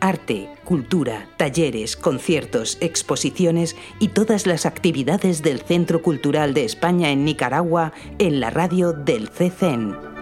Arte, cultura, talleres, conciertos, exposiciones y todas las actividades del Centro Cultural de España en Nicaragua en la radio del CCN.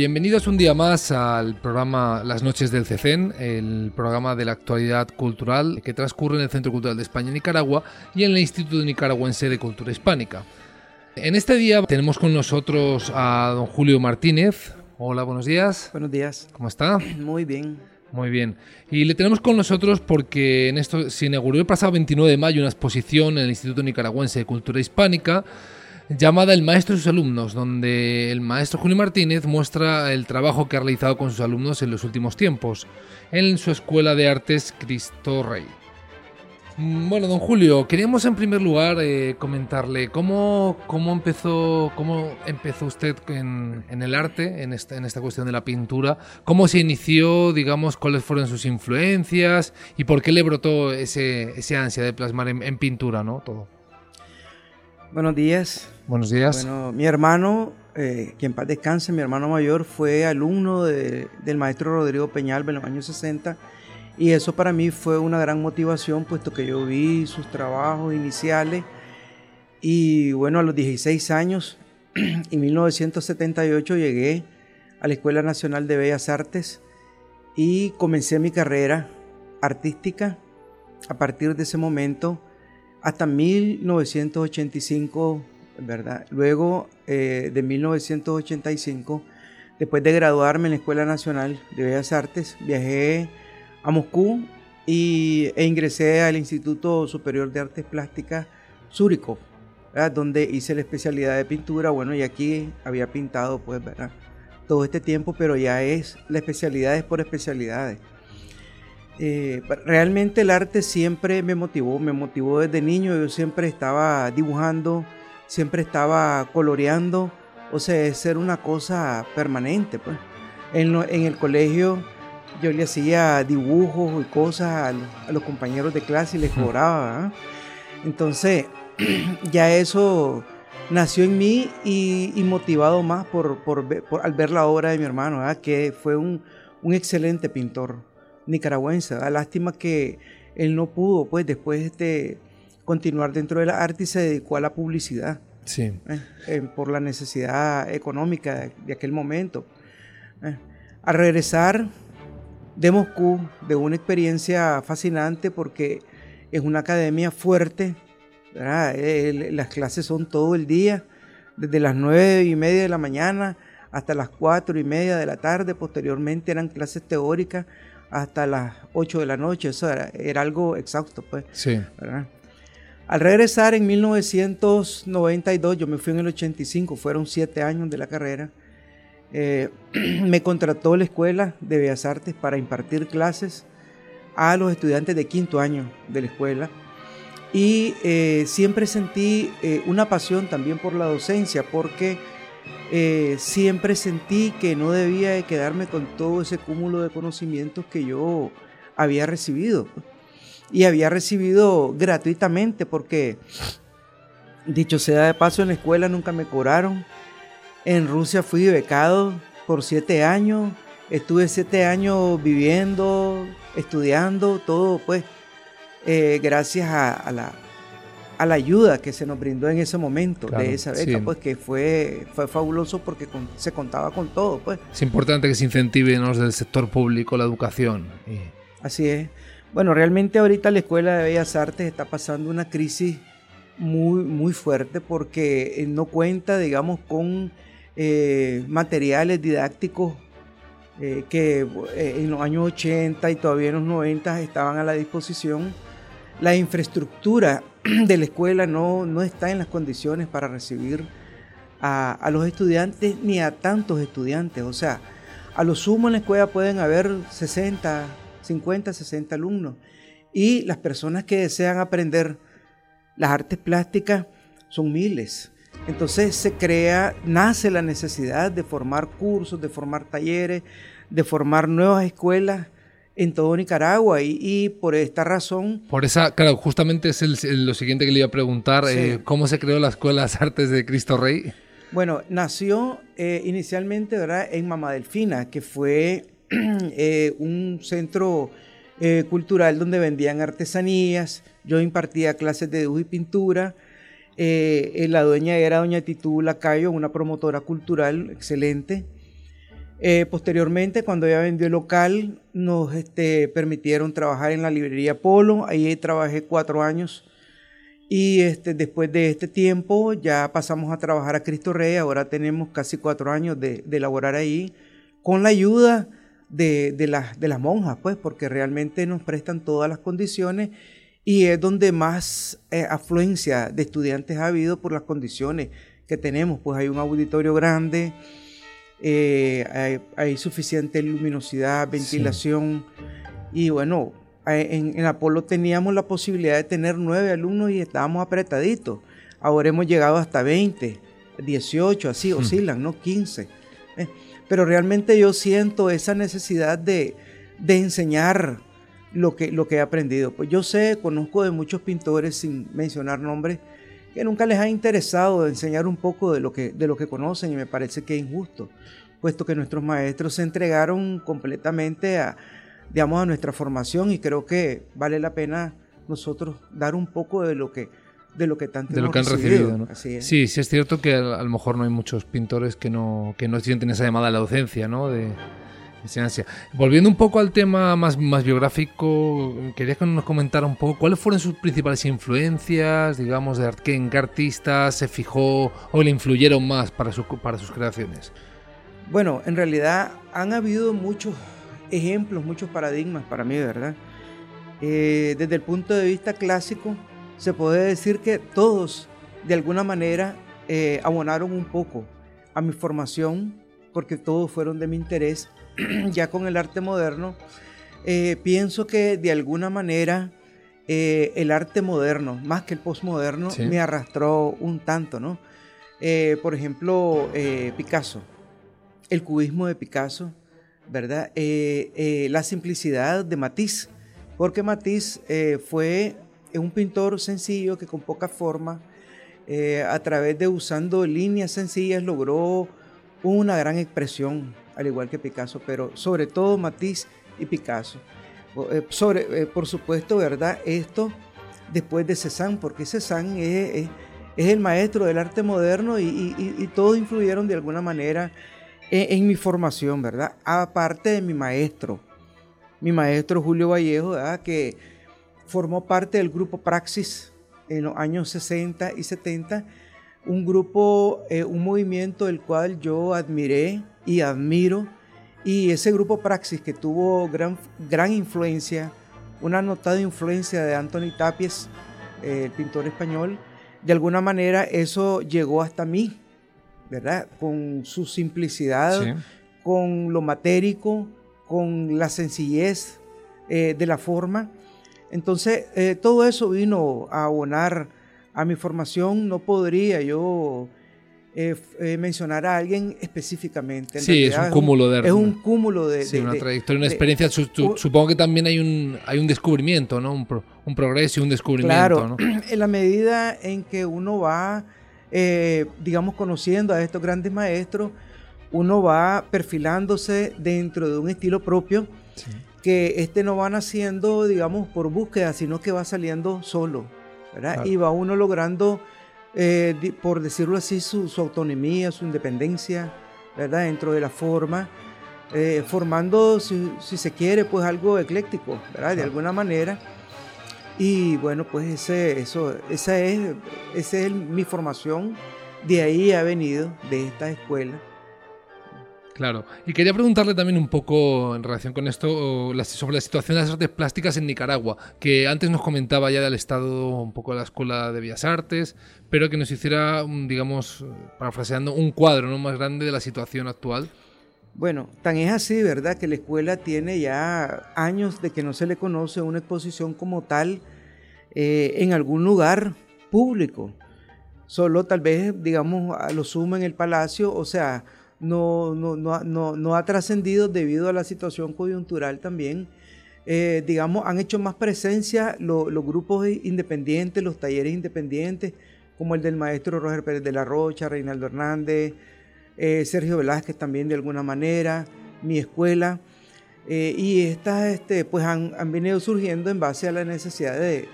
Bienvenidos un día más al programa Las Noches del CECEN, el programa de la actualidad cultural que transcurre en el Centro Cultural de España Nicaragua y en el Instituto Nicaragüense de Cultura Hispánica. En este día tenemos con nosotros a don Julio Martínez. Hola, buenos días. Buenos días. ¿Cómo está? Muy bien. Muy bien. Y le tenemos con nosotros porque en esto se inauguró el pasado 29 de mayo una exposición en el Instituto Nicaragüense de Cultura Hispánica llamada El Maestro y sus alumnos, donde el maestro Julio Martínez muestra el trabajo que ha realizado con sus alumnos en los últimos tiempos, en su Escuela de Artes Cristo Rey. Mm, Bueno, don Julio, queríamos en primer lugar eh, comentarle cómo, cómo, empezó, cómo empezó usted en, el arte, en esta, en esta cuestión de la pintura, cómo se inició, digamos, cuáles fueron sus influencias y por qué le brotó ese, ese ansia de plasmar en pintura, ¿no? Todo. Buenos días. Buenos días. Bueno, mi hermano, eh, que en paz descanse, mi hermano mayor fue alumno de- del maestro Rodrigo Peñalba en los años 60 y eso para mí fue una gran motivación puesto que yo vi sus trabajos iniciales y bueno, a los 16 años, en 1978 llegué a la Escuela Nacional de Bellas Artes y comencé mi carrera artística a partir de ese momento hasta 1985, ¿verdad? Luego eh, de 1985, después de graduarme en la Escuela Nacional de Bellas Artes, viajé a Moscú y, e ingresé al Instituto Superior de Artes Plásticas Zurikov, ¿verdad? donde hice la especialidad de pintura. Bueno, y aquí había pintado, pues, ¿verdad? Todo este tiempo, pero ya es la especialidad es por especialidades. Eh, realmente el arte siempre me motivó, me motivó desde niño, yo siempre estaba dibujando, siempre estaba coloreando, o sea, es ser una cosa permanente. Pues. En, lo- en el colegio yo le hacía dibujos y cosas a, los- a los compañeros de clase y les cobraba. Entonces, ya eso nació en mí y, y motivado más por, por ver- por- al ver la obra de mi hermano, ¿ah? que fue un, un excelente pintor nicaragüense. ¿verdad? Lástima que él no pudo, pues, después de continuar dentro de la arte y se dedicó a la publicidad Sí. eh, eh, por la necesidad económica de, de aquel momento. Eh, Al regresar de Moscú, de una experiencia fascinante porque es una academia fuerte, las clases son todo el día, desde las nueve y media de la mañana hasta las cuatro y media de la tarde, posteriormente eran clases teóricas hasta las 8 de la noche, eso era, era algo exhausto, pues. Sí. ¿verdad? Al regresar en 1992, yo me fui en el 85, fueron siete años de la carrera, eh, me contrató la Escuela de Bellas Artes para impartir clases a los estudiantes de quinto año de la escuela y eh, siempre sentí eh, una pasión también por la docencia porque eh, siempre sentí que no debía de quedarme con todo ese cúmulo de conocimientos que yo había recibido. Y había recibido gratuitamente porque, dicho sea de paso, en la escuela nunca me cobraron. En Rusia fui becado por siete años. Estuve siete años viviendo, estudiando, todo pues eh, gracias a, la, a la ayuda que se nos brindó en ese momento de esa beca, pues que fue, fue fabuloso porque se contaba con todo. pues. Es importante que se incentive los del sector público la educación. Así es. Bueno, realmente ahorita la Escuela de Bellas Artes está pasando una crisis muy, muy fuerte porque eh, no cuenta, digamos, con eh, materiales didácticos eh, que en los años 80 y todavía en los 90 estaban a la disposición. La infraestructura de la escuela no, no está en las condiciones para recibir a, a los estudiantes ni a tantos estudiantes. O sea, a lo sumo en la escuela pueden haber 60, 50, 60 alumnos. Y las personas que desean aprender las artes plásticas son miles. Entonces se crea, nace la necesidad de formar cursos, de formar talleres, de formar nuevas escuelas en todo Nicaragua y, por esta razón... Por esa, claro, justamente es lo siguiente que le iba a preguntar, eh, ¿cómo se creó la Escuela de las Artes de Cristo Rey? Bueno, nació eh, inicialmente ¿verdad? en Mama Delfina, que fue Eh, un centro cultural donde vendían artesanías, yo impartía clases de dibujo y pintura, la dueña era doña Titú Lacayo, una promotora cultural excelente. Posteriormente, cuando ella vendió el local, nos este, permitieron trabajar en la librería Polo, ahí trabajé cuatro años. Y este, después de este tiempo ya pasamos a trabajar a Cristo Rey, ahora tenemos casi cuatro años de, de elaborar ahí, con la ayuda de, de, de las monjas, pues, porque realmente nos prestan todas las condiciones y es donde más eh, afluencia de estudiantes ha habido por las condiciones que tenemos, pues hay un auditorio grande, eh, hay, suficiente luminosidad, ventilación y bueno, en, en, Apolo teníamos la posibilidad de tener nueve alumnos y estábamos apretaditos. Ahora hemos llegado hasta 20, 18, así oscilan, ¿no? 15 pero realmente yo siento esa necesidad de, enseñar lo que, lo que he aprendido. Pues yo sé, conozco de muchos pintores, sin mencionar nombres, que nunca les ha interesado enseñar un poco de lo que, de lo que conocen y me parece que es injusto, puesto que nuestros maestros se entregaron completamente a, digamos, a nuestra formación y creo que vale la pena nosotros dar un poco de lo que de lo que tanto de lo que han recibido. Sí, sí es cierto que a, lo mejor no hay muchos pintores que no, que no sienten esa llamada a la docencia, ¿no? De, enseñanza. Volviendo un poco al tema más, más biográfico, quería que nos comentara un poco cuáles fueron sus principales influencias, digamos, de qué, en qué artistas se fijó o le influyeron más para, su, para sus creaciones. Bueno, en realidad han habido muchos ejemplos, muchos paradigmas para mí, ¿verdad? Eh, desde el punto de vista clásico, se puede decir que todos de alguna manera eh, abonaron un poco a mi formación, porque todos fueron de mi interés. ya con el arte moderno, eh, pienso que de alguna manera eh, el arte moderno, más que el postmoderno, me arrastró un tanto, ¿no? por ejemplo, Picasso, el cubismo de Picasso, ¿verdad? la simplicidad de Matisse, porque Matisse fue un pintor sencillo que con poca forma, eh, a través de usando líneas sencillas, logró una gran expresión, al igual que Picasso, pero sobre todo Matisse y Picasso. Eh, sobre, eh, por supuesto, ¿verdad? Esto después de Cézanne, porque Cézanne es, es, el maestro del arte moderno y, todos influyeron de alguna manera en, en, mi formación, ¿verdad? Aparte de mi maestro, mi maestro Julio Vallejo, ¿verdad? que formó parte del grupo Praxis en los años 60 y 70, un grupo, eh, un movimiento del cual yo admiré y admiro, y ese grupo Praxis que tuvo gran, gran influencia, una notada influencia de Anthony Tapies, eh, el pintor español, de alguna manera eso llegó hasta mí, ¿verdad? Con su simplicidad, con lo matérico, con la sencillez eh, de la forma. Entonces, eh, todo eso vino a abonar a mi formación. No podría yo eh, eh, mencionar a alguien específicamente. En Sí, es un cúmulo de- Es un cúmulo de... Sí, de- una de- trayectoria, una de- experiencia. Su- su- u- supongo que también hay un, hay un descubrimiento, ¿no? Un, pro- un progreso y un descubrimiento, Claro, ¿no? en la medida en que uno va, eh, digamos, conociendo a estos grandes maestros, uno va perfilándose dentro de un estilo propio que este no va naciendo, digamos, por búsqueda, sino que va saliendo solo, ¿verdad? Claro. Y va uno logrando, eh, por decirlo así, su, su autonomía, su independencia, ¿verdad? Dentro de la forma, eh, formando, si, si se quiere, pues algo ecléctico, ¿verdad? De alguna manera. Y bueno, pues ese, eso, esa es, esa es mi formación. De ahí ha venido, de esta escuela. Claro. Y quería preguntarle también un poco en relación con esto sobre la situación de las artes plásticas en Nicaragua, que antes nos comentaba ya del estado un poco de la Escuela de Bellas Artes, pero que nos hiciera, un, digamos, parafraseando, un cuadro ¿no? más grande de la situación actual. Bueno, tan es así, ¿verdad? Que la escuela tiene ya años de que no se le conoce una exposición como tal eh, en algún lugar público. Solo tal vez, digamos, lo sumo en el palacio, o sea, no, no, no, no, ha trascendido debido a la situación coyuntural también. Eh, digamos, han hecho más presencia lo- los grupos independientes, los talleres independientes, como el del maestro Roger Pérez de la Rocha, Reinaldo Hernández, eh, Sergio Velázquez también de alguna manera, mi escuela. eh, y estas este, pues han, han venido surgiendo en base a la necesidad de,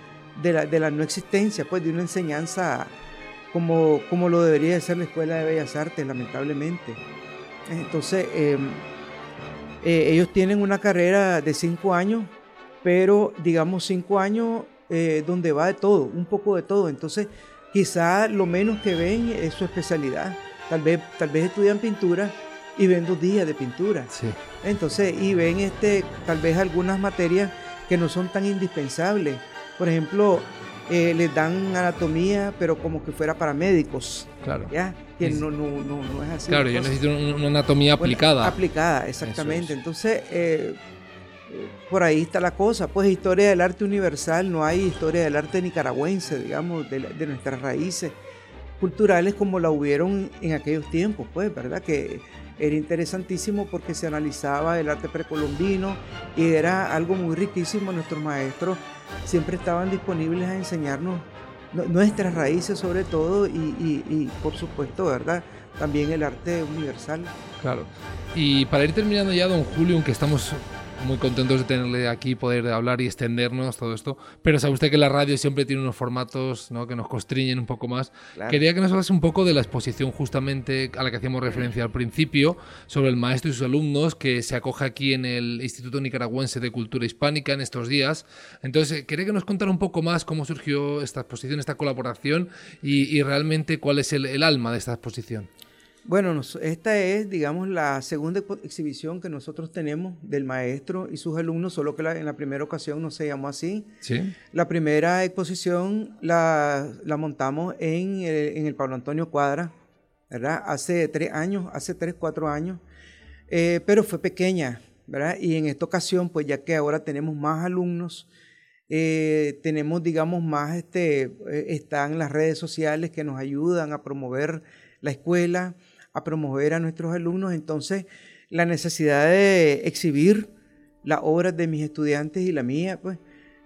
de la, de la no existencia, pues de una enseñanza como, como lo debería de ser la Escuela de Bellas Artes, lamentablemente. Entonces, eh, eh, ellos tienen una carrera de cinco años, pero digamos cinco años eh, donde va de todo, un poco de todo. Entonces, quizá lo menos que ven es su especialidad. Tal vez, tal vez estudian pintura y ven dos días de pintura. Sí. Entonces, y ven este, tal vez algunas materias que no son tan indispensables. Por ejemplo, eh, les dan anatomía, pero como que fuera para médicos, Claro. ¿ya? Que Es- no, no, no, no es así. Claro, la yo necesito un- una anatomía Bueno, aplicada. aplicada, exactamente. es. Entonces, eh, eh, por ahí está la cosa. Pues historia del arte universal, no hay historia del arte nicaragüense, digamos, de, la- de nuestras raíces culturales como la hubieron en aquellos tiempos, pues, ¿verdad? Que era interesantísimo porque se analizaba el arte precolombino y era algo muy riquísimo. Nuestros maestros siempre estaban disponibles a enseñarnos nu- nuestras raíces sobre todo y, y- y, por supuesto, ¿verdad? También el arte universal. Claro. Y para ir terminando ya, don Julio, aunque estamos muy contentos de tenerle aquí, poder hablar y extendernos todo esto, pero sabe usted que la radio siempre tiene unos formatos ¿no? que nos constriñen un poco más. Claro. Quería que nos hablase un poco de la exposición justamente a la que hacíamos referencia al principio, sobre el maestro y sus alumnos, que se acoge aquí en el Instituto Nicaragüense de Cultura Hispánica en estos días. Entonces, eh, quería que nos contara un poco más cómo surgió esta exposición, esta colaboración y, y realmente cuál es el, el alma de esta exposición. Bueno, esta es, digamos, la segunda exhibición que nosotros tenemos del maestro y sus alumnos, solo que la- en la primera ocasión no se llamó así. ¿Sí? La primera exposición la, la montamos en el, en el Pablo Antonio Cuadra, ¿verdad? Hace tres años, hace tres, cuatro años, eh, pero fue pequeña, ¿verdad? Y en esta ocasión, pues ya que ahora tenemos más alumnos, eh, tenemos, digamos, más, este, eh, están las redes sociales que nos ayudan a promover la escuela, a promover a nuestros alumnos, entonces la necesidad de exhibir las obras de mis estudiantes y la mía, pues,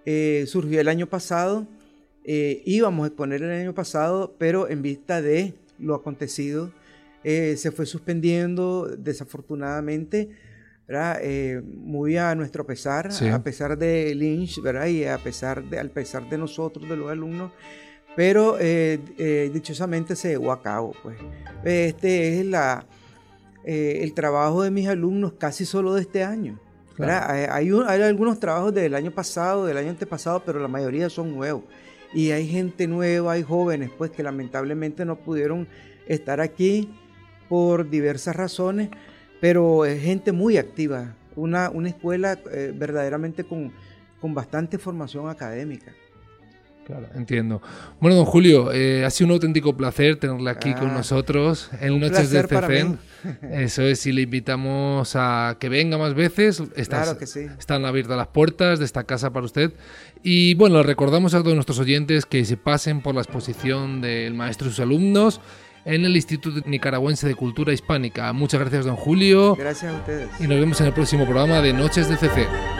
eh, surgió el año pasado, eh, íbamos a exponer el año pasado, pero en vista de lo acontecido, eh, se fue suspendiendo desafortunadamente. Eh, muy a nuestro pesar, Sí. a pesar de Lynch, ¿verdad? Y a pesar de, al pesar de nosotros, de los alumnos, pero eh, eh, dichosamente se llevó a cabo, pues. Este es la, eh, el trabajo de mis alumnos casi solo de este año. Hay, hay un- hay algunos trabajos del año pasado, del año antepasado, pero la mayoría son nuevos. Y hay gente nueva, hay jóvenes, pues que lamentablemente no pudieron estar aquí por diversas razones, pero es gente muy activa, una, una escuela verdaderamente con, con bastante formación académica. Claro, entiendo. Bueno, don Julio, eh, ha sido un auténtico placer tenerle aquí con Ah, nosotros en un Noches de mí. Eso es, y le invitamos a que venga más veces. Estas- Claro que sí. Están abiertas las puertas de esta casa para usted. Y bueno, recordamos a todos nuestros oyentes que se pasen por la exposición del maestro y sus alumnos en el Instituto Nicaragüense de Cultura Hispánica. Muchas gracias, don Julio. Gracias a ustedes. Y nos vemos en el próximo programa de Noches de CC.